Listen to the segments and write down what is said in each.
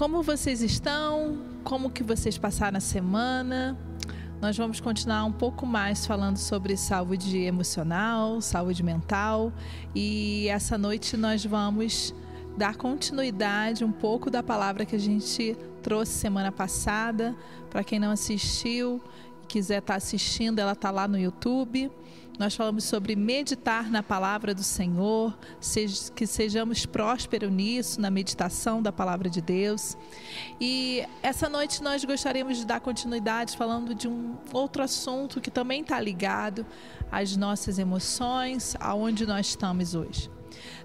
como vocês estão? Como que vocês passaram a semana? Nós vamos continuar um pouco mais falando sobre saúde emocional, saúde mental e essa noite nós vamos dar continuidade um pouco da palavra que a gente trouxe semana passada. Para quem não assistiu e quiser estar tá assistindo, ela está lá no YouTube. Nós falamos sobre meditar na palavra do Senhor, que sejamos prósperos nisso, na meditação da palavra de Deus. E essa noite nós gostaríamos de dar continuidade falando de um outro assunto que também está ligado às nossas emoções, aonde nós estamos hoje.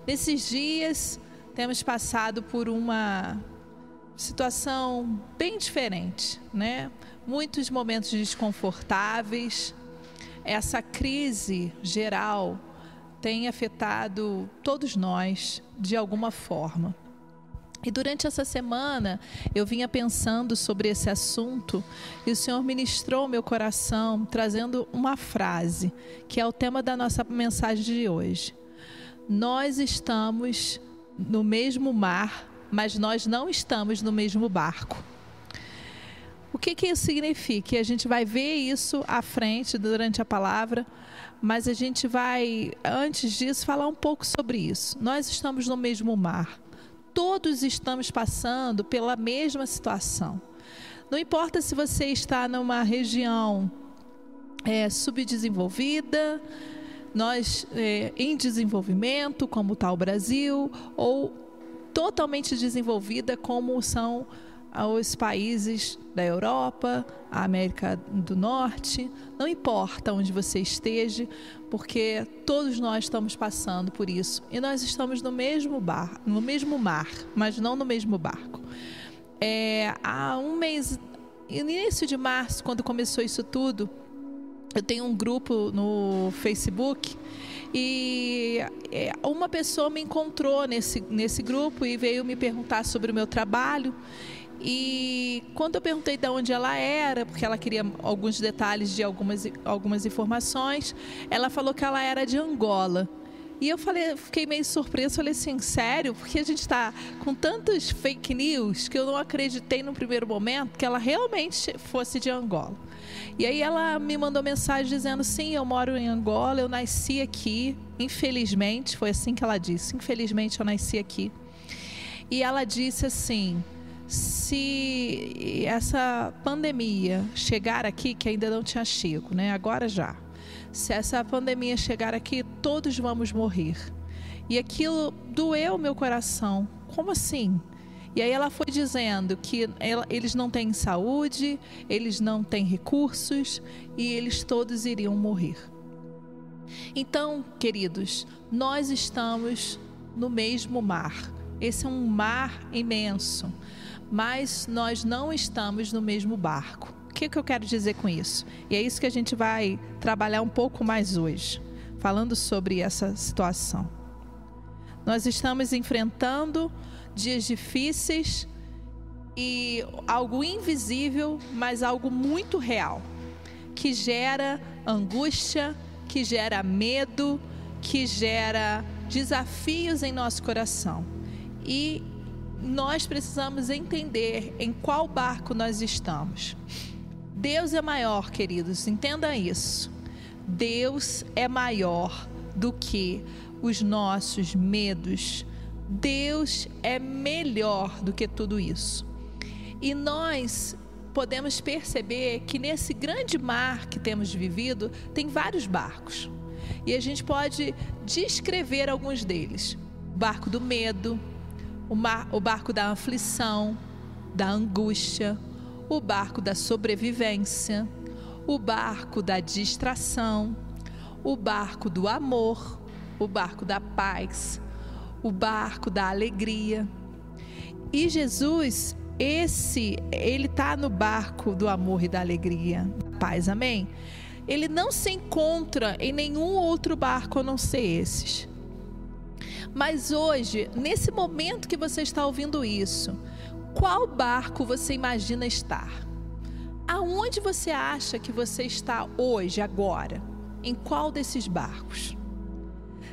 Nesses dias, temos passado por uma situação bem diferente, né? Muitos momentos desconfortáveis, essa crise geral tem afetado todos nós de alguma forma. E durante essa semana eu vinha pensando sobre esse assunto e o Senhor ministrou meu coração trazendo uma frase que é o tema da nossa mensagem de hoje. Nós estamos no mesmo mar, mas nós não estamos no mesmo barco. O que, que isso significa? A gente vai ver isso à frente durante a palavra, mas a gente vai, antes disso, falar um pouco sobre isso. Nós estamos no mesmo mar. Todos estamos passando pela mesma situação. Não importa se você está numa região é, subdesenvolvida, nós é, em desenvolvimento, como está o Brasil, ou totalmente desenvolvida, como são aos países da Europa, a América do Norte, não importa onde você esteja, porque todos nós estamos passando por isso e nós estamos no mesmo bar, no mesmo mar, mas não no mesmo barco. É, há um mês, início de março, quando começou isso tudo, eu tenho um grupo no Facebook e é, uma pessoa me encontrou nesse, nesse grupo e veio me perguntar sobre o meu trabalho. E quando eu perguntei de onde ela era, porque ela queria alguns detalhes de algumas, algumas informações, ela falou que ela era de Angola. E eu falei, fiquei meio surpresa, falei assim, sério? Porque a gente está com tantos fake news que eu não acreditei no primeiro momento que ela realmente fosse de Angola. E aí ela me mandou mensagem dizendo, sim, eu moro em Angola, eu nasci aqui, infelizmente, foi assim que ela disse, infelizmente eu nasci aqui. E ela disse assim, se essa pandemia chegar aqui, que ainda não tinha chego, né? Agora já. Se essa pandemia chegar aqui, todos vamos morrer. E aquilo doeu meu coração. Como assim? E aí ela foi dizendo que ela, eles não têm saúde, eles não têm recursos e eles todos iriam morrer. Então, queridos, nós estamos no mesmo mar. Esse é um mar imenso mas nós não estamos no mesmo barco. O que, que eu quero dizer com isso? E é isso que a gente vai trabalhar um pouco mais hoje, falando sobre essa situação. Nós estamos enfrentando dias difíceis e algo invisível, mas algo muito real, que gera angústia, que gera medo, que gera desafios em nosso coração. E nós precisamos entender em qual barco nós estamos. Deus é maior, queridos, entenda isso. Deus é maior do que os nossos medos. Deus é melhor do que tudo isso. E nós podemos perceber que nesse grande mar que temos vivido, tem vários barcos. E a gente pode descrever alguns deles: barco do medo, o, mar, o barco da aflição, da angústia, o barco da sobrevivência, o barco da distração, o barco do amor, o barco da paz, o barco da alegria. E Jesus, esse, ele está no barco do amor e da alegria, paz, amém? Ele não se encontra em nenhum outro barco a não ser esses. Mas hoje, nesse momento que você está ouvindo isso, qual barco você imagina estar? Aonde você acha que você está hoje, agora? Em qual desses barcos?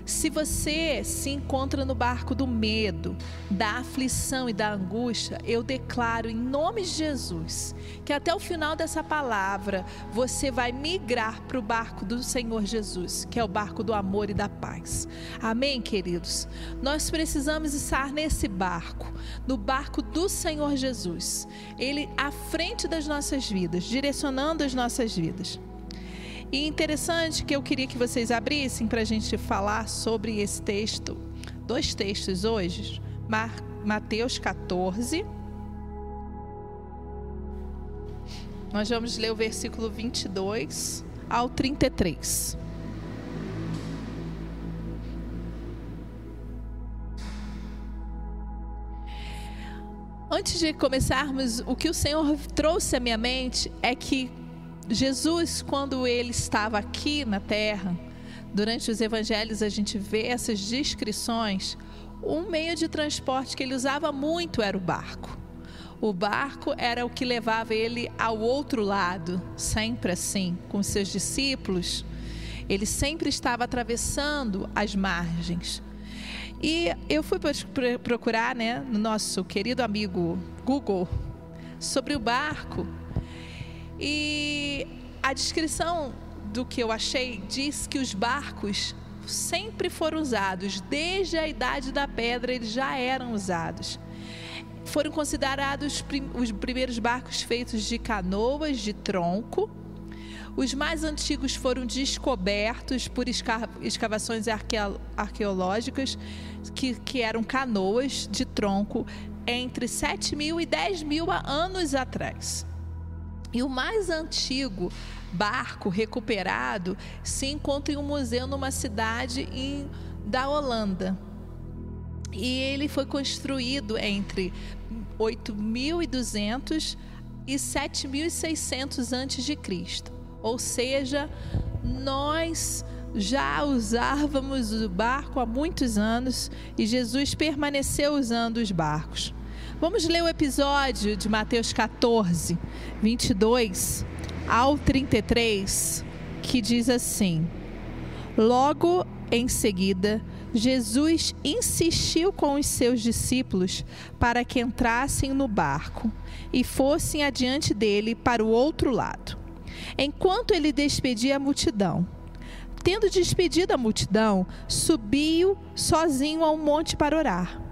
Se você se encontra no barco do medo, da aflição e da angústia, eu declaro em nome de Jesus que até o final dessa palavra você vai migrar para o barco do Senhor Jesus, que é o barco do amor e da paz. Amém, queridos? Nós precisamos estar nesse barco, no barco do Senhor Jesus, Ele à frente das nossas vidas, direcionando as nossas vidas. E interessante que eu queria que vocês abrissem para a gente falar sobre esse texto, dois textos hoje, Mateus 14. Nós vamos ler o versículo 22 ao 33. Antes de começarmos, o que o Senhor trouxe à minha mente é que Jesus, quando ele estava aqui na terra, durante os evangelhos a gente vê essas descrições. Um meio de transporte que ele usava muito era o barco. O barco era o que levava ele ao outro lado, sempre assim, com seus discípulos. Ele sempre estava atravessando as margens. E eu fui procurar, né, no nosso querido amigo Google, sobre o barco e a descrição do que eu achei diz que os barcos sempre foram usados, desde a idade da pedra eles já eram usados. Foram considerados os primeiros barcos feitos de canoas de tronco. Os mais antigos foram descobertos por escavações arqueológicas, que, que eram canoas de tronco entre 7 mil e 10 mil anos atrás. E o mais antigo barco recuperado se encontra em um museu numa cidade em, da Holanda. E ele foi construído entre 8.200 e 7.600 antes de Cristo. Ou seja, nós já usávamos o barco há muitos anos e Jesus permaneceu usando os barcos. Vamos ler o episódio de Mateus 14, 22 ao 33, que diz assim: Logo em seguida, Jesus insistiu com os seus discípulos para que entrassem no barco e fossem adiante dele para o outro lado, enquanto ele despedia a multidão. Tendo despedido a multidão, subiu sozinho ao monte para orar.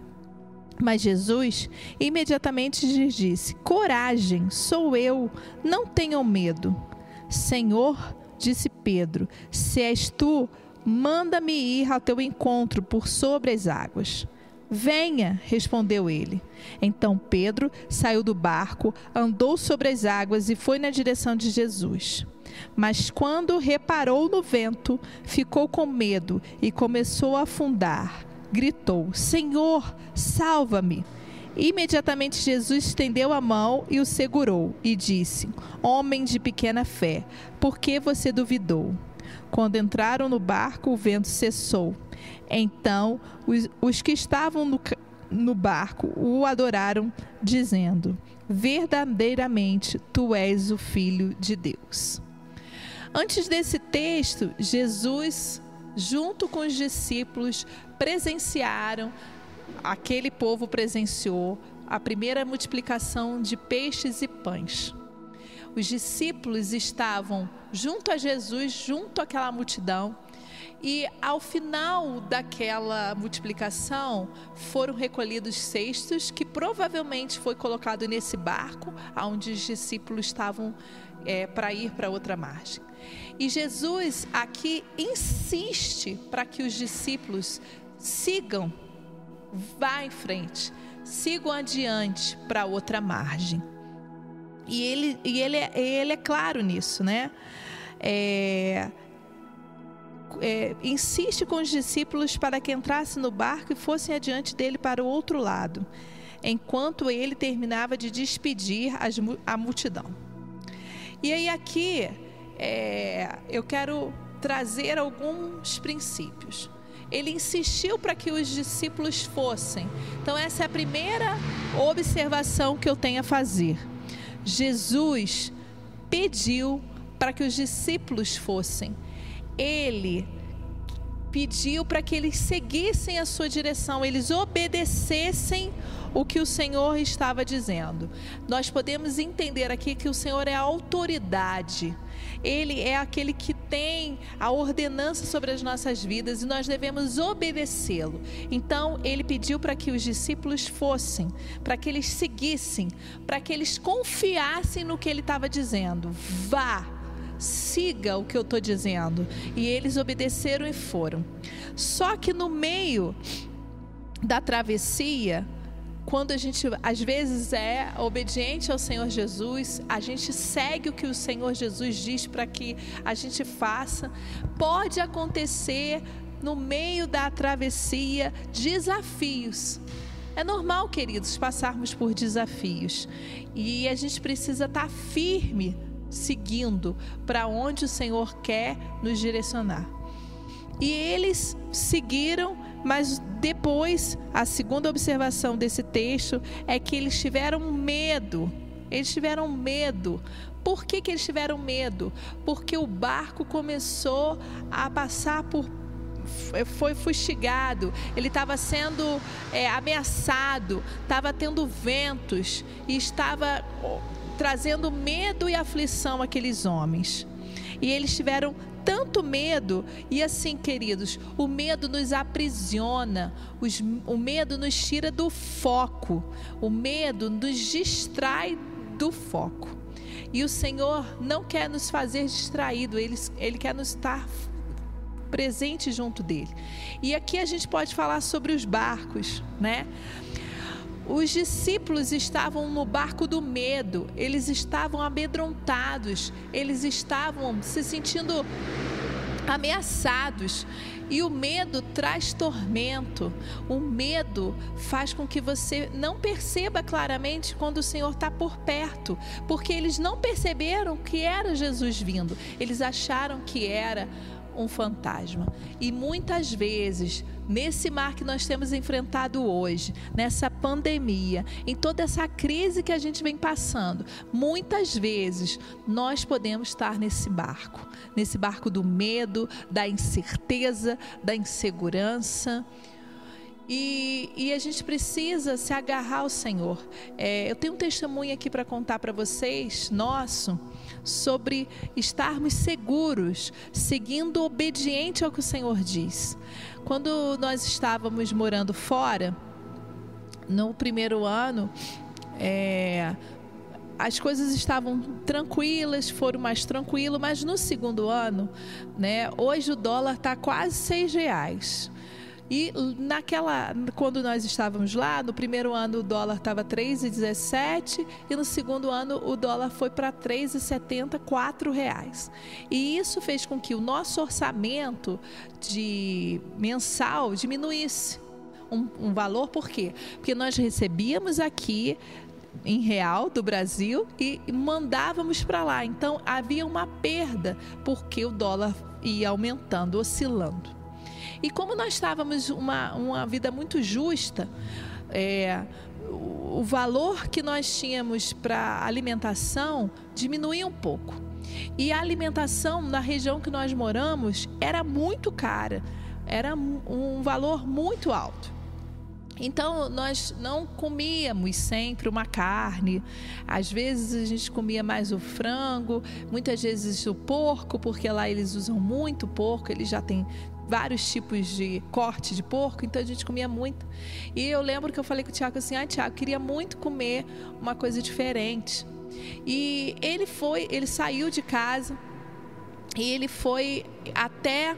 Mas Jesus imediatamente lhes disse: Coragem, sou eu, não tenham medo. Senhor, disse Pedro, se és tu, manda-me ir ao teu encontro por sobre as águas. Venha, respondeu ele. Então Pedro saiu do barco, andou sobre as águas e foi na direção de Jesus. Mas quando reparou no vento, ficou com medo e começou a afundar gritou: Senhor, salva-me. Imediatamente Jesus estendeu a mão e o segurou e disse: Homem de pequena fé, por que você duvidou? Quando entraram no barco, o vento cessou. Então, os, os que estavam no, no barco o adoraram, dizendo: Verdadeiramente tu és o Filho de Deus. Antes desse texto, Jesus junto com os discípulos, presenciaram, aquele povo presenciou a primeira multiplicação de peixes e pães. Os discípulos estavam junto a Jesus, junto àquela multidão, e ao final daquela multiplicação foram recolhidos cestos que provavelmente foi colocado nesse barco onde os discípulos estavam é, para ir para outra margem. E Jesus aqui insiste para que os discípulos sigam, vá em frente, sigam adiante para outra margem. E ele, e ele, é, ele é claro nisso, né? É, é, insiste com os discípulos para que entrassem no barco e fossem adiante dele para o outro lado, enquanto ele terminava de despedir as, a multidão. E aí aqui é, eu quero trazer alguns princípios. Ele insistiu para que os discípulos fossem. Então, essa é a primeira observação que eu tenho a fazer. Jesus pediu para que os discípulos fossem. Ele pediu para que eles seguissem a sua direção, eles obedecessem o que o Senhor estava dizendo. Nós podemos entender aqui que o Senhor é a autoridade. Ele é aquele que tem a ordenança sobre as nossas vidas e nós devemos obedecê-lo. Então, ele pediu para que os discípulos fossem, para que eles seguissem, para que eles confiassem no que ele estava dizendo. Vá, siga o que eu estou dizendo. E eles obedeceram e foram. Só que no meio da travessia, quando a gente às vezes é obediente ao Senhor Jesus, a gente segue o que o Senhor Jesus diz para que a gente faça, pode acontecer no meio da travessia desafios. É normal, queridos, passarmos por desafios e a gente precisa estar tá firme seguindo para onde o Senhor quer nos direcionar. E eles seguiram mas depois, a segunda observação desse texto é que eles tiveram medo. Eles tiveram medo. Por que, que eles tiveram medo? Porque o barco começou a passar por foi fustigado, ele estava sendo é, ameaçado, estava tendo ventos e estava trazendo medo e aflição àqueles homens. E eles tiveram tanto medo. E assim, queridos, o medo nos aprisiona, os, o medo nos tira do foco, o medo nos distrai do foco. E o Senhor não quer nos fazer distraído, ele, ele quer nos estar presente junto dele. E aqui a gente pode falar sobre os barcos, né? Os discípulos estavam no barco do medo, eles estavam amedrontados, eles estavam se sentindo ameaçados. E o medo traz tormento. O medo faz com que você não perceba claramente quando o Senhor está por perto, porque eles não perceberam que era Jesus vindo, eles acharam que era um fantasma. E muitas vezes, nesse mar que nós temos enfrentado hoje, nessa pandemia, em toda essa crise que a gente vem passando, muitas vezes nós podemos estar nesse barco nesse barco do medo, da incerteza, da insegurança. E, e, a gente precisa se agarrar ao Senhor. É, eu tenho um testemunho aqui para contar para vocês, nosso, sobre estarmos seguros, seguindo obediente ao que o Senhor diz. Quando nós estávamos morando fora, no primeiro ano, é, as coisas estavam tranquilas, foram mais tranquilo, mas no segundo ano, né, hoje o dólar está quase seis reais. E naquela, quando nós estávamos lá, no primeiro ano o dólar estava 3,17 e no segundo ano o dólar foi para 3,70, R$ reais. E isso fez com que o nosso orçamento de mensal diminuísse. Um, um valor, por quê? Porque nós recebíamos aqui em real do Brasil e mandávamos para lá. Então havia uma perda porque o dólar ia aumentando, oscilando. E como nós estávamos uma, uma vida muito justa, é, o valor que nós tínhamos para alimentação diminuía um pouco. E a alimentação na região que nós moramos era muito cara, era um valor muito alto. Então, nós não comíamos sempre uma carne. Às vezes a gente comia mais o frango, muitas vezes o porco, porque lá eles usam muito porco, eles já têm vários tipos de corte de porco, então a gente comia muito. E eu lembro que eu falei com o Tiago assim: ah, Tiago, queria muito comer uma coisa diferente. E ele foi, ele saiu de casa e ele foi até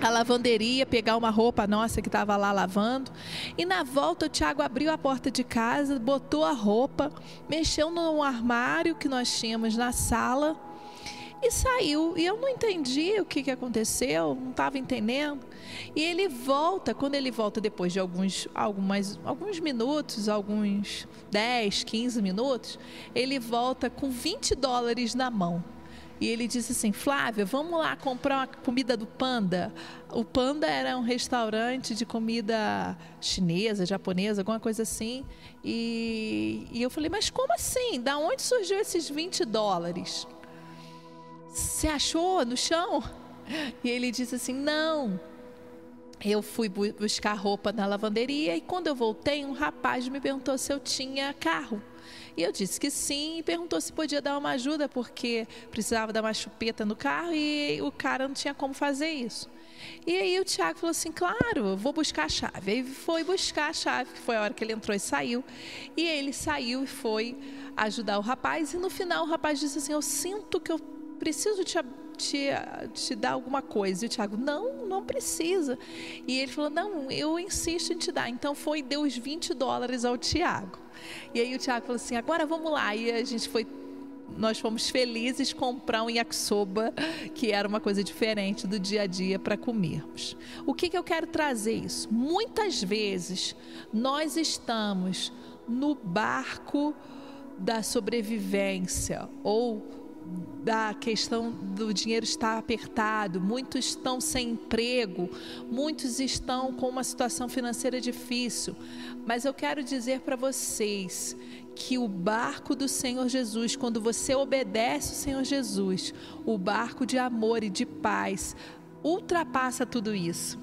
a lavanderia, pegar uma roupa nossa que estava lá lavando. E na volta o Tiago abriu a porta de casa, botou a roupa, mexeu no armário que nós tínhamos na sala. E saiu. E eu não entendi o que, que aconteceu, não estava entendendo. E ele volta, quando ele volta depois de alguns, algumas, alguns minutos, alguns 10, 15 minutos, ele volta com 20 dólares na mão. E ele disse assim: Flávia, vamos lá comprar uma comida do Panda. O Panda era um restaurante de comida chinesa, japonesa, alguma coisa assim. E, e eu falei: Mas como assim? Da onde surgiu esses 20 dólares? Você achou no chão? E ele disse assim: Não. Eu fui buscar roupa na lavanderia e quando eu voltei, um rapaz me perguntou se eu tinha carro. E eu disse que sim e perguntou se podia dar uma ajuda, porque precisava dar uma chupeta no carro e o cara não tinha como fazer isso. E aí o Tiago falou assim: claro, vou buscar a chave. Aí foi buscar a chave, que foi a hora que ele entrou e saiu. E ele saiu e foi ajudar o rapaz. E no final o rapaz disse assim: Eu sinto que eu preciso te, te, te dar alguma coisa. E o Tiago, não, não precisa. E ele falou: Não, eu insisto em te dar. Então foi deu os 20 dólares ao Tiago. E aí o Tiago falou assim: agora vamos lá. E a gente foi nós fomos felizes comprar um yakisoba, que era uma coisa diferente do dia a dia para comermos. O que, que eu quero trazer isso? Muitas vezes nós estamos no barco da sobrevivência ou da questão do dinheiro estar apertado, muitos estão sem emprego, muitos estão com uma situação financeira difícil. Mas eu quero dizer para vocês que o barco do Senhor Jesus, quando você obedece o Senhor Jesus, o barco de amor e de paz, ultrapassa tudo isso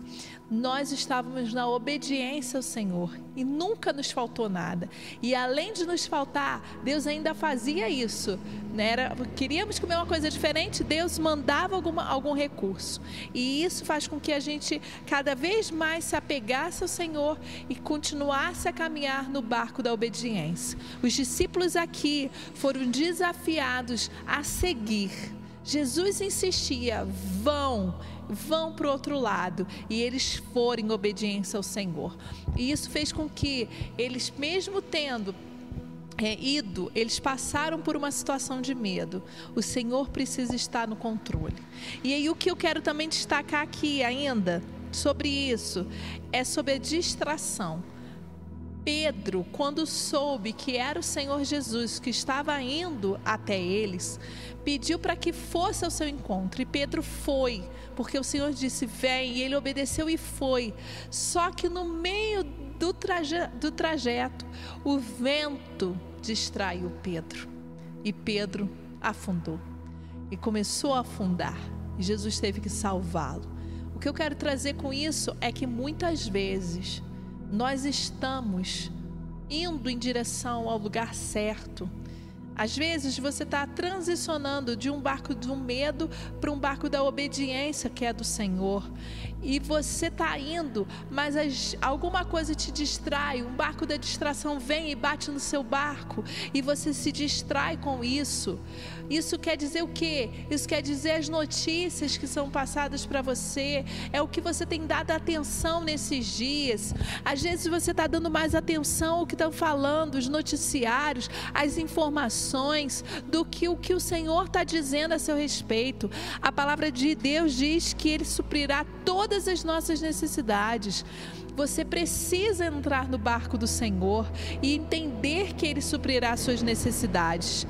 nós estávamos na obediência ao Senhor e nunca nos faltou nada. E além de nos faltar, Deus ainda fazia isso. Né? Era, queríamos comer uma coisa diferente, Deus mandava alguma, algum recurso. E isso faz com que a gente cada vez mais se apegasse ao Senhor e continuasse a caminhar no barco da obediência. Os discípulos aqui foram desafiados a seguir. Jesus insistia: vão vão para o outro lado. E eles foram em obediência ao Senhor. E isso fez com que eles, mesmo tendo é, ido, eles passaram por uma situação de medo. O Senhor precisa estar no controle. E aí o que eu quero também destacar aqui ainda sobre isso é sobre a distração. Pedro, quando soube que era o Senhor Jesus que estava indo até eles, pediu para que fosse ao seu encontro. E Pedro foi, porque o Senhor disse: Vem, e ele obedeceu e foi. Só que no meio do, traje do trajeto, o vento distraiu Pedro. E Pedro afundou. E começou a afundar. E Jesus teve que salvá-lo. O que eu quero trazer com isso é que muitas vezes nós estamos indo em direção ao lugar certo. Às vezes você está transicionando de um barco do medo para um barco da obediência, que é do Senhor e você está indo, mas as, alguma coisa te distrai, um barco da distração vem e bate no seu barco e você se distrai com isso. Isso quer dizer o quê? Isso quer dizer as notícias que são passadas para você, é o que você tem dado atenção nesses dias. Às vezes você está dando mais atenção ao que estão falando, os noticiários, as informações, do que o que o Senhor está dizendo a seu respeito. A palavra de Deus diz que Ele suprirá todas todas as nossas necessidades. Você precisa entrar no barco do Senhor e entender que Ele suprirá suas necessidades.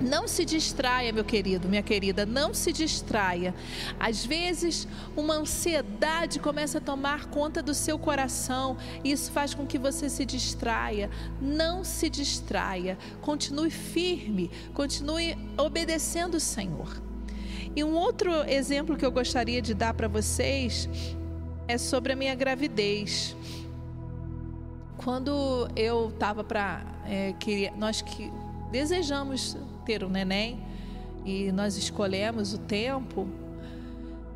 Não se distraia, meu querido, minha querida, não se distraia. Às vezes, uma ansiedade começa a tomar conta do seu coração, e isso faz com que você se distraia. Não se distraia. Continue firme, continue obedecendo o Senhor. E um outro exemplo que eu gostaria de dar para vocês é sobre a minha gravidez. Quando eu estava para. É, nós que desejamos ter um neném e nós escolhemos o tempo,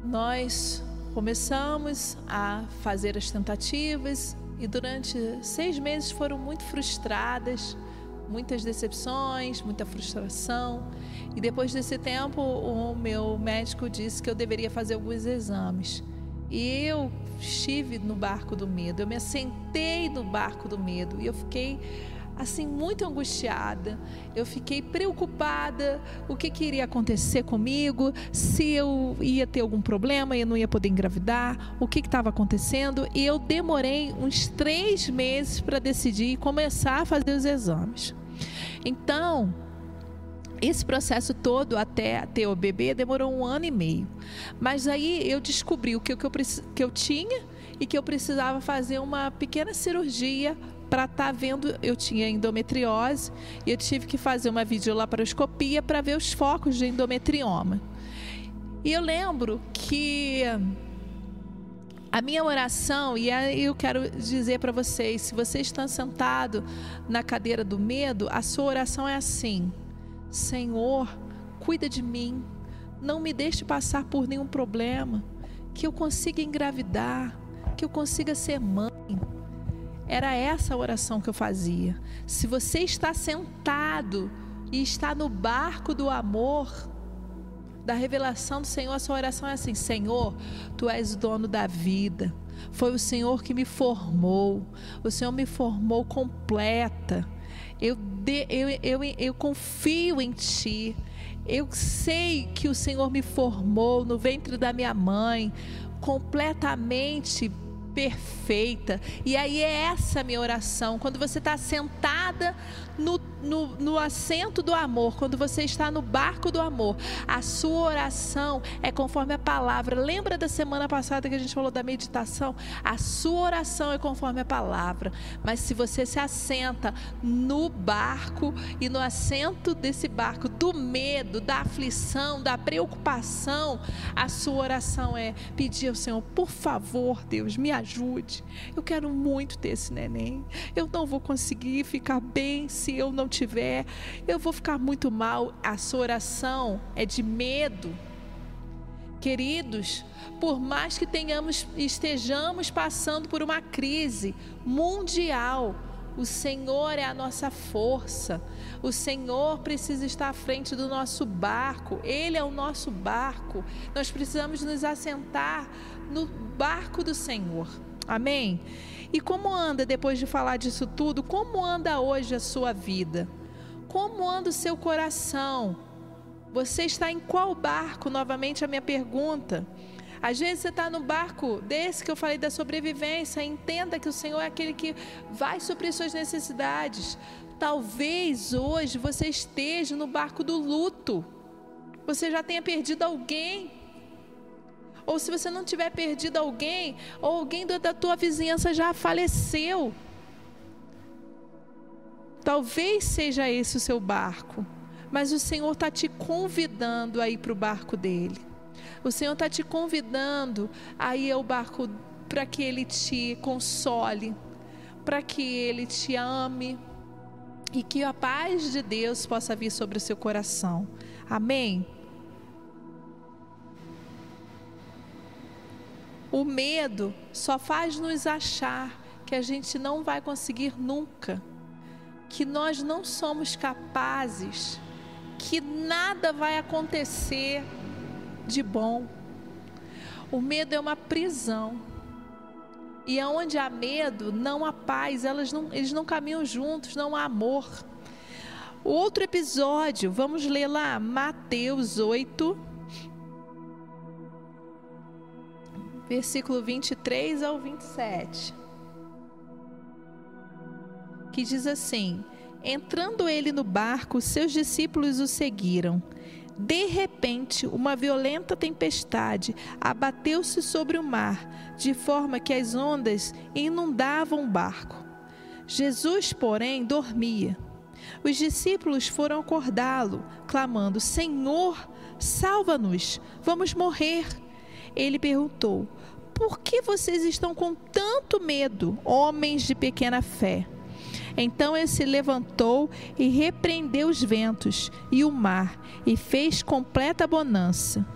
nós começamos a fazer as tentativas e durante seis meses foram muito frustradas muitas decepções, muita frustração. E depois desse tempo, o meu médico disse que eu deveria fazer alguns exames. E eu estive no barco do medo, eu me assentei no barco do medo e eu fiquei assim muito angustiada. Eu fiquei preocupada, o que, que iria acontecer comigo, se eu ia ter algum problema, eu não ia poder engravidar, o que estava acontecendo. E eu demorei uns três meses para decidir e começar a fazer os exames. Então, esse processo todo até ter o bebê demorou um ano e meio. Mas aí eu descobri o que, que, eu, que eu tinha e que eu precisava fazer uma pequena cirurgia para estar tá vendo. Eu tinha endometriose e eu tive que fazer uma videolaparoscopia para ver os focos de endometrioma. E eu lembro que a minha oração, e eu quero dizer para vocês: se você está sentado na cadeira do medo, a sua oração é assim: Senhor, cuida de mim, não me deixe passar por nenhum problema, que eu consiga engravidar, que eu consiga ser mãe. Era essa a oração que eu fazia. Se você está sentado e está no barco do amor, da revelação do Senhor, a sua oração é assim: Senhor, tu és o dono da vida. Foi o Senhor que me formou. O Senhor me formou completa. Eu, de, eu, eu, eu confio em Ti. Eu sei que o Senhor me formou no ventre da minha mãe, completamente perfeita. E aí é essa minha oração. Quando você está sentada no, no, no, assento do amor, quando você está no barco do amor, a sua oração é conforme a palavra. Lembra da semana passada que a gente falou da meditação? A sua oração é conforme a palavra. Mas se você se assenta no barco e no assento desse barco do medo, da aflição, da preocupação, a sua oração é pedir ao Senhor, por favor, Deus, me ajude. Eu quero muito ter esse neném. Eu não vou conseguir ficar bem se eu não tiver, eu vou ficar muito mal. A sua oração é de medo. Queridos, por mais que tenhamos estejamos passando por uma crise mundial, o Senhor é a nossa força. O Senhor precisa estar à frente do nosso barco. Ele é o nosso barco. Nós precisamos nos assentar no barco do Senhor. Amém? E como anda, depois de falar disso tudo, como anda hoje a sua vida? Como anda o seu coração? Você está em qual barco? Novamente a minha pergunta. Às vezes você está no barco desse que eu falei da sobrevivência. Entenda que o Senhor é aquele que vai suprir suas necessidades. Talvez hoje você esteja no barco do luto. Você já tenha perdido alguém ou se você não tiver perdido alguém, ou alguém da tua vizinhança já faleceu. Talvez seja esse o seu barco, mas o Senhor está te convidando a ir para o barco dele. O Senhor está te convidando a ir ao barco para que ele te console, para que ele te ame e que a paz de Deus possa vir sobre o seu coração. Amém? O medo só faz nos achar que a gente não vai conseguir nunca, que nós não somos capazes, que nada vai acontecer de bom. O medo é uma prisão. E aonde há medo, não há paz, elas não, eles não caminham juntos, não há amor. Outro episódio, vamos ler lá, Mateus 8, versículo 23 ao 27. Que diz assim: Entrando ele no barco, seus discípulos o seguiram. De repente, uma violenta tempestade abateu-se sobre o mar, de forma que as ondas inundavam o barco. Jesus, porém, dormia. Os discípulos foram acordá-lo, clamando: Senhor, salva-nos, vamos morrer ele perguntou: Por que vocês estão com tanto medo, homens de pequena fé? Então ele se levantou e repreendeu os ventos e o mar, e fez completa bonança.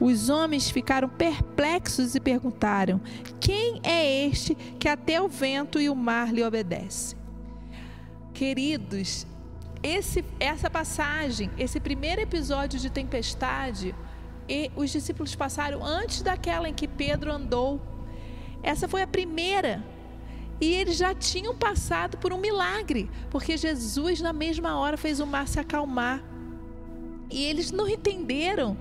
Os homens ficaram perplexos e perguntaram: Quem é este que até o vento e o mar lhe obedecem? Queridos, esse, essa passagem, esse primeiro episódio de tempestade, e os discípulos passaram antes daquela em que Pedro andou. Essa foi a primeira. E eles já tinham passado por um milagre, porque Jesus, na mesma hora, fez o mar se acalmar. E eles não entenderam.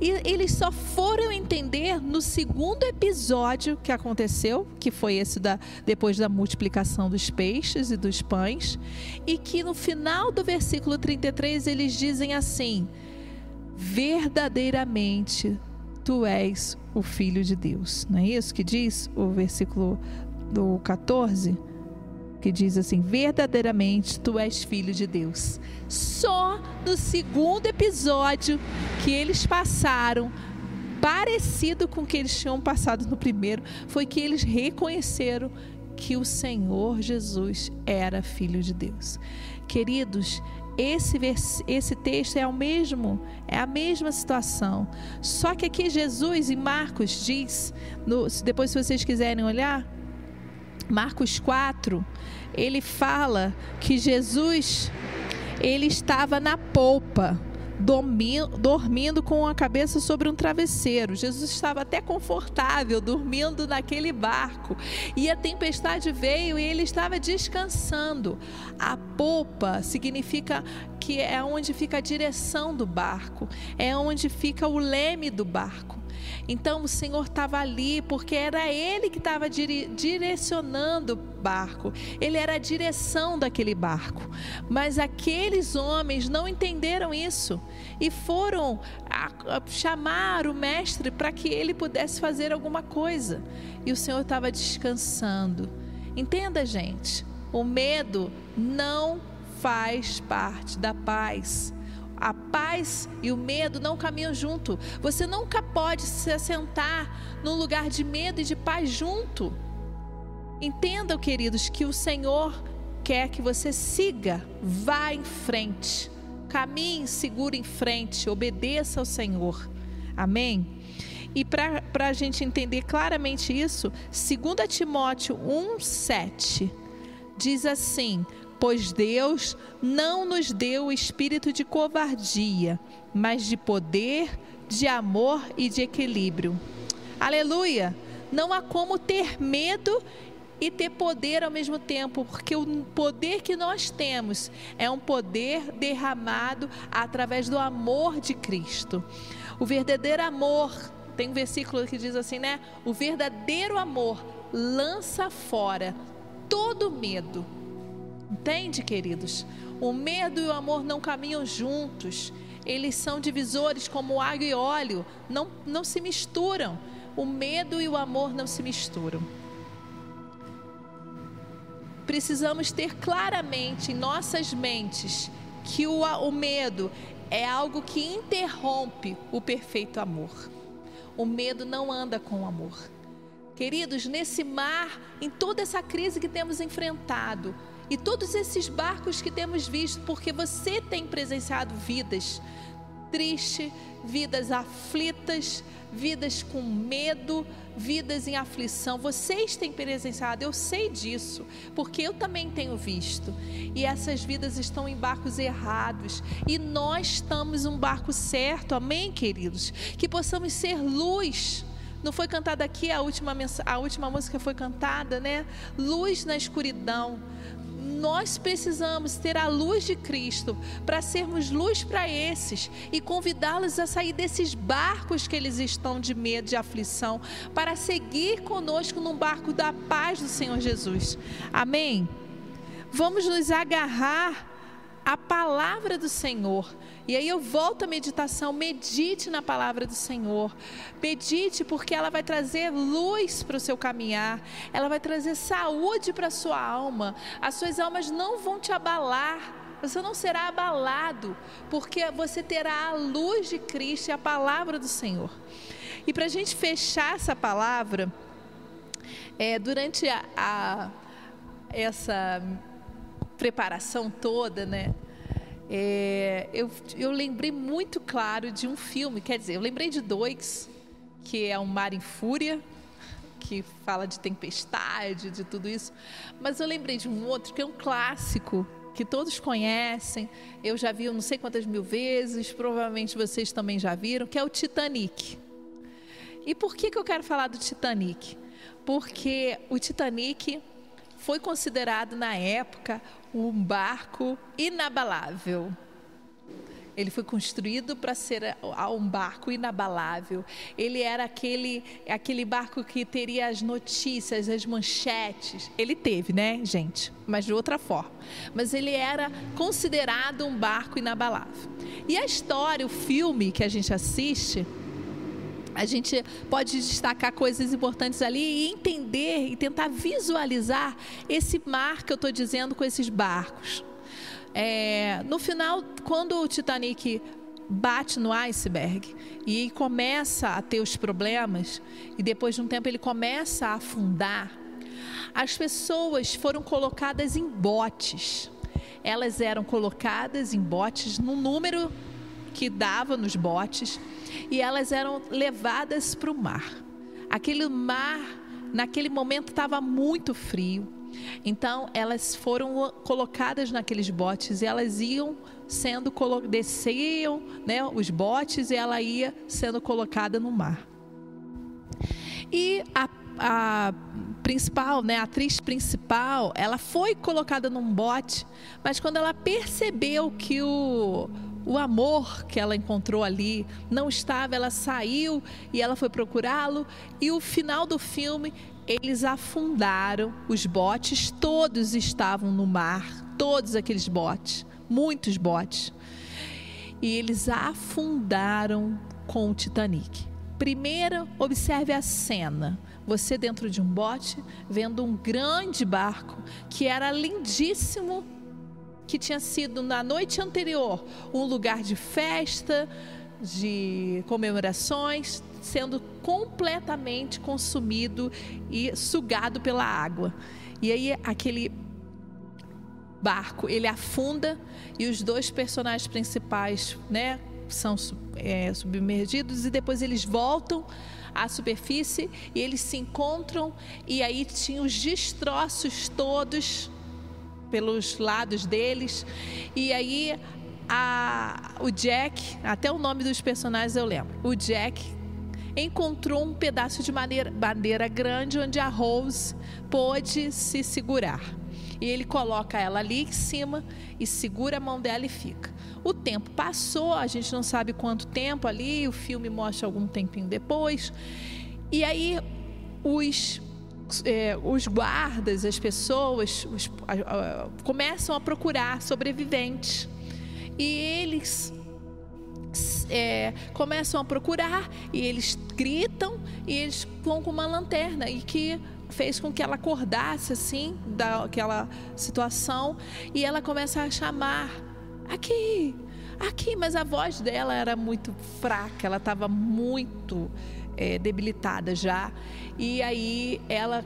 E eles só foram entender no segundo episódio que aconteceu, que foi esse da depois da multiplicação dos peixes e dos pães, e que no final do versículo 33 eles dizem assim: Verdadeiramente tu és o filho de Deus. Não é isso que diz o versículo do 14? que diz assim: verdadeiramente tu és filho de Deus. Só no segundo episódio que eles passaram, parecido com o que eles tinham passado no primeiro, foi que eles reconheceram que o Senhor Jesus era filho de Deus. Queridos, esse, esse texto é o mesmo, é a mesma situação. Só que aqui Jesus em Marcos diz, no, depois se vocês quiserem olhar, Marcos 4, ele fala que Jesus ele estava na polpa, dormindo com a cabeça sobre um travesseiro. Jesus estava até confortável dormindo naquele barco. E a tempestade veio e ele estava descansando. A polpa significa que é onde fica a direção do barco, é onde fica o leme do barco. Então o Senhor estava ali porque era Ele que estava dire direcionando barco, Ele era a direção daquele barco. Mas aqueles homens não entenderam isso e foram a, a chamar o mestre para que ele pudesse fazer alguma coisa. E o Senhor estava descansando. Entenda, gente, o medo não faz parte da paz a paz e o medo não caminham junto. Você nunca pode se assentar num lugar de medo e de paz junto. Entendam, queridos, que o Senhor quer que você siga, vá em frente, caminhe seguro em frente, obedeça ao Senhor. Amém? E para a gente entender claramente isso, 2 Timóteo 1,7 diz assim: pois Deus não nos deu o espírito de covardia, mas de poder, de amor e de equilíbrio. Aleluia! Não há como ter medo e ter poder ao mesmo tempo, porque o poder que nós temos é um poder derramado através do amor de Cristo. O verdadeiro amor, tem um versículo que diz assim, né? O verdadeiro amor lança fora todo medo. Entende, queridos? O medo e o amor não caminham juntos. Eles são divisores como água e óleo, não, não se misturam. O medo e o amor não se misturam. Precisamos ter claramente em nossas mentes que o, o medo é algo que interrompe o perfeito amor. O medo não anda com o amor. Queridos, nesse mar, em toda essa crise que temos enfrentado, e todos esses barcos que temos visto, porque você tem presenciado vidas tristes, vidas aflitas, vidas com medo, vidas em aflição. Vocês têm presenciado, eu sei disso, porque eu também tenho visto. E essas vidas estão em barcos errados, e nós estamos um barco certo, amém, queridos? Que possamos ser luz. Não foi cantada aqui a última, a última música foi cantada, né? Luz na escuridão nós precisamos ter a luz de Cristo para sermos luz para esses e convidá-los a sair desses barcos que eles estão de medo, de aflição, para seguir conosco num barco da paz do Senhor Jesus. Amém? Vamos nos agarrar à palavra do Senhor e aí eu volto à meditação, medite na palavra do Senhor. Medite porque ela vai trazer luz para o seu caminhar, ela vai trazer saúde para a sua alma. As suas almas não vão te abalar. Você não será abalado, porque você terá a luz de Cristo e a palavra do Senhor. E para a gente fechar essa palavra, é, durante a, a, essa preparação toda, né? É, eu, eu lembrei muito claro de um filme, quer dizer, eu lembrei de dois, que é O Mar em Fúria, que fala de tempestade, de tudo isso, mas eu lembrei de um outro que é um clássico, que todos conhecem, eu já vi não sei quantas mil vezes, provavelmente vocês também já viram, que é o Titanic. E por que, que eu quero falar do Titanic? Porque o Titanic foi considerado na época um barco inabalável. Ele foi construído para ser um barco inabalável. Ele era aquele, aquele barco que teria as notícias, as manchetes. Ele teve, né, gente? Mas de outra forma. Mas ele era considerado um barco inabalável. E a história, o filme que a gente assiste, a gente pode destacar coisas importantes ali e entender e tentar visualizar esse mar que eu estou dizendo com esses barcos. É, no final, quando o Titanic bate no iceberg e começa a ter os problemas, e depois de um tempo ele começa a afundar, as pessoas foram colocadas em botes. Elas eram colocadas em botes no número que dava nos botes e elas eram levadas para o mar. Aquele mar, naquele momento, estava muito frio. Então, elas foram colocadas naqueles botes e elas iam sendo desciam, né, os botes e ela ia sendo colocada no mar. E a, a principal, né, a atriz principal, ela foi colocada num bote, mas quando ela percebeu que o o amor que ela encontrou ali não estava, ela saiu e ela foi procurá-lo. E o final do filme, eles afundaram, os botes todos estavam no mar, todos aqueles botes, muitos botes. E eles afundaram com o Titanic. Primeiro, observe a cena. Você dentro de um bote, vendo um grande barco que era lindíssimo que tinha sido na noite anterior um lugar de festa, de comemorações, sendo completamente consumido e sugado pela água. E aí aquele barco ele afunda e os dois personagens principais, né, são é, submergidos e depois eles voltam à superfície e eles se encontram e aí tinha os destroços todos pelos lados deles. E aí a, o Jack, até o nome dos personagens eu lembro. O Jack encontrou um pedaço de madeira, grande onde a Rose pôde se segurar. E ele coloca ela ali em cima e segura a mão dela e fica. O tempo passou, a gente não sabe quanto tempo ali, o filme mostra algum tempinho depois. E aí os é, os guardas, as pessoas, os, a, a, começam a procurar sobreviventes. E eles é, começam a procurar e eles gritam e eles vão com uma lanterna e que fez com que ela acordasse assim daquela situação e ela começa a chamar aqui, aqui, mas a voz dela era muito fraca, ela estava muito é, debilitada já. E aí ela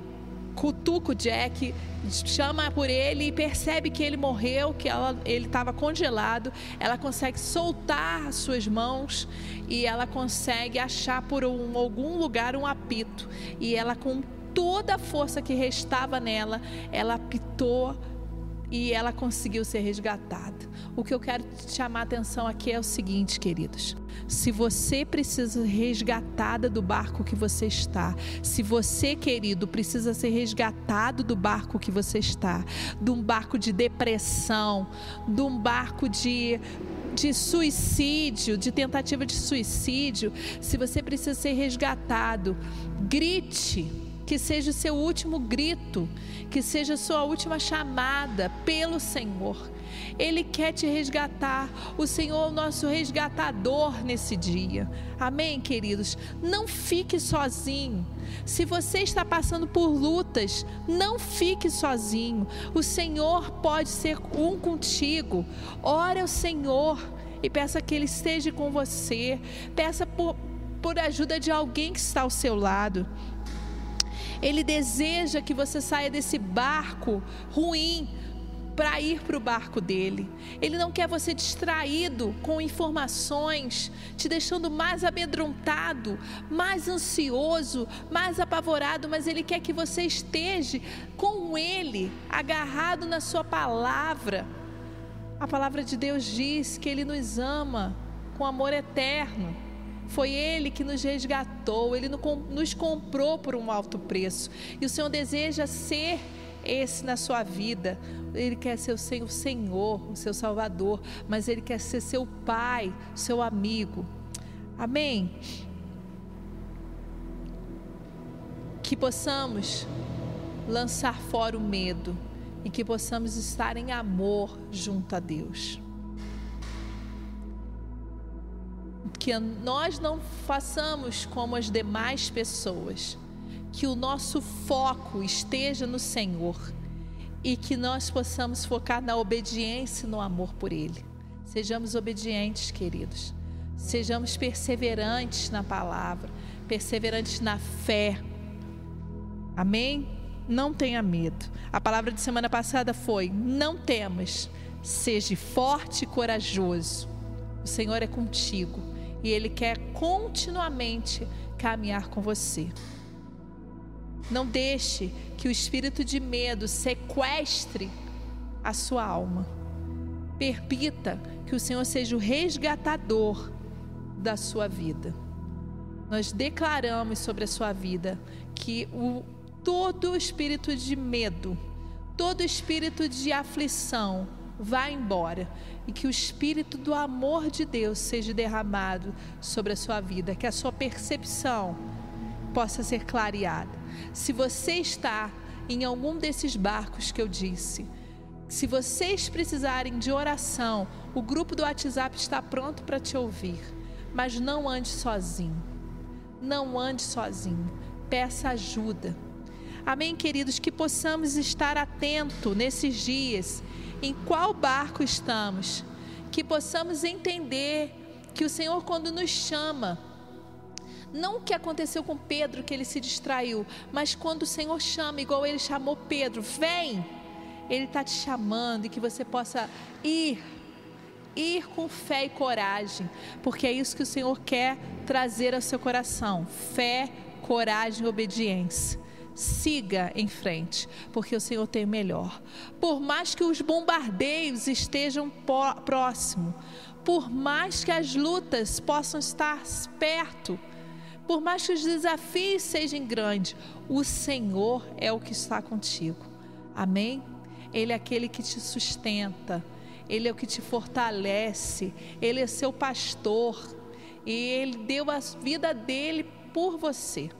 cutuca o Jack, chama por ele e percebe que ele morreu, que ela, ele estava congelado. Ela consegue soltar as suas mãos e ela consegue achar por um, algum lugar um apito. E ela, com toda a força que restava nela, ela apitou e ela conseguiu ser resgatada. O que eu quero chamar a atenção aqui é o seguinte, queridos. Se você precisa ser resgatada do barco que você está, se você, querido, precisa ser resgatado do barco que você está, de um barco de depressão, de um barco de de suicídio, de tentativa de suicídio, se você precisa ser resgatado, grite que seja o seu último grito, que seja a sua última chamada pelo Senhor. Ele quer te resgatar. O Senhor é o nosso resgatador nesse dia. Amém, queridos? Não fique sozinho. Se você está passando por lutas, não fique sozinho. O Senhor pode ser um contigo. Ore ao Senhor e peça que Ele esteja com você. Peça por, por ajuda de alguém que está ao seu lado. Ele deseja que você saia desse barco ruim para ir para o barco dele. Ele não quer você distraído com informações, te deixando mais amedrontado, mais ansioso, mais apavorado, mas ele quer que você esteja com ele, agarrado na sua palavra. A palavra de Deus diz que ele nos ama com amor eterno. Foi Ele que nos resgatou, Ele nos comprou por um alto preço. E o Senhor deseja ser esse na sua vida. Ele quer ser o seu Senhor, o seu Salvador, mas Ele quer ser seu Pai, seu amigo. Amém? Que possamos lançar fora o medo e que possamos estar em amor junto a Deus. Que nós não façamos como as demais pessoas, que o nosso foco esteja no Senhor e que nós possamos focar na obediência e no amor por Ele. Sejamos obedientes, queridos. Sejamos perseverantes na palavra, perseverantes na fé. Amém? Não tenha medo. A palavra de semana passada foi: não temas, seja forte e corajoso. O Senhor é contigo e Ele quer continuamente caminhar com você. Não deixe que o espírito de medo sequestre a sua alma. Permita que o Senhor seja o resgatador da sua vida. Nós declaramos sobre a sua vida que o, todo espírito de medo, todo espírito de aflição vá embora e que o espírito do amor de Deus seja derramado sobre a sua vida, que a sua percepção possa ser clareada. Se você está em algum desses barcos que eu disse, se vocês precisarem de oração, o grupo do WhatsApp está pronto para te ouvir. Mas não ande sozinho. Não ande sozinho. Peça ajuda. Amém, queridos, que possamos estar atento nesses dias em qual barco estamos, que possamos entender que o Senhor quando nos chama, não o que aconteceu com Pedro, que ele se distraiu, mas quando o Senhor chama, igual ele chamou Pedro, vem, ele está te chamando e que você possa ir, ir com fé e coragem, porque é isso que o Senhor quer trazer ao seu coração: fé, coragem e obediência siga em frente, porque o Senhor tem o melhor. Por mais que os bombardeios estejam próximo, por mais que as lutas possam estar perto, por mais que os desafios sejam grandes, o Senhor é o que está contigo. Amém? Ele é aquele que te sustenta, ele é o que te fortalece, ele é seu pastor e ele deu a vida dele por você.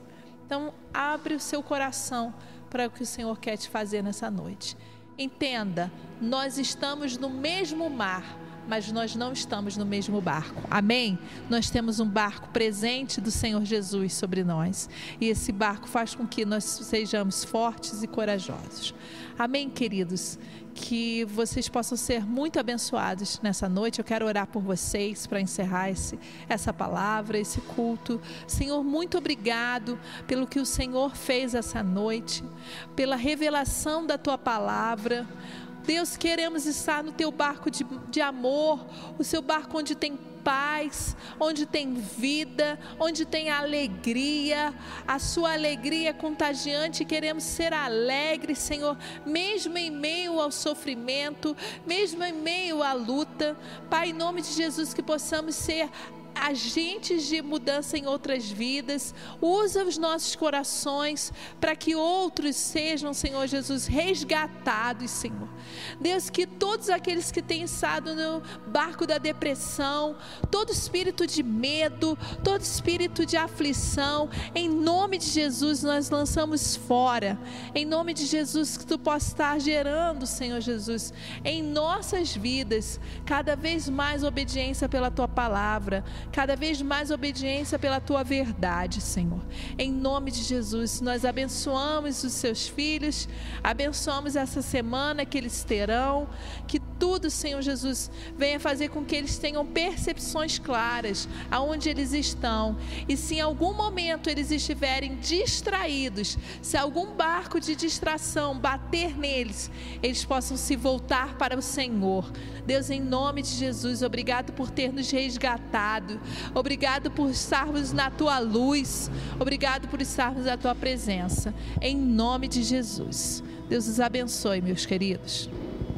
Então, abre o seu coração para o que o Senhor quer te fazer nessa noite. Entenda, nós estamos no mesmo mar mas nós não estamos no mesmo barco. Amém? Nós temos um barco presente do Senhor Jesus sobre nós. E esse barco faz com que nós sejamos fortes e corajosos. Amém, queridos? Que vocês possam ser muito abençoados nessa noite. Eu quero orar por vocês para encerrar esse, essa palavra, esse culto. Senhor, muito obrigado pelo que o Senhor fez essa noite, pela revelação da tua palavra. Deus, queremos estar no teu barco de, de amor, o seu barco onde tem paz, onde tem vida, onde tem alegria, a sua alegria é contagiante. Queremos ser alegres, Senhor, mesmo em meio ao sofrimento, mesmo em meio à luta. Pai, em nome de Jesus, que possamos ser agentes de mudança em outras vidas. Usa os nossos corações para que outros sejam, Senhor Jesus, resgatados, Senhor. Deus, que todos aqueles que têm estado no barco da depressão, todo espírito de medo, todo espírito de aflição, em nome de Jesus nós lançamos fora. Em nome de Jesus que tu possa estar gerando, Senhor Jesus, em nossas vidas cada vez mais obediência pela tua palavra, cada vez mais obediência pela tua verdade, Senhor. Em nome de Jesus, nós abençoamos os seus filhos, abençoamos essa semana que eles terão, que tudo, Senhor Jesus, venha fazer com que eles tenham percepções claras aonde eles estão. E se em algum momento eles estiverem distraídos, se algum barco de distração bater neles, eles possam se voltar para o Senhor. Deus, em nome de Jesus, obrigado por ter nos resgatado. Obrigado por estarmos na tua luz. Obrigado por estarmos na tua presença. Em nome de Jesus. Deus os abençoe, meus queridos.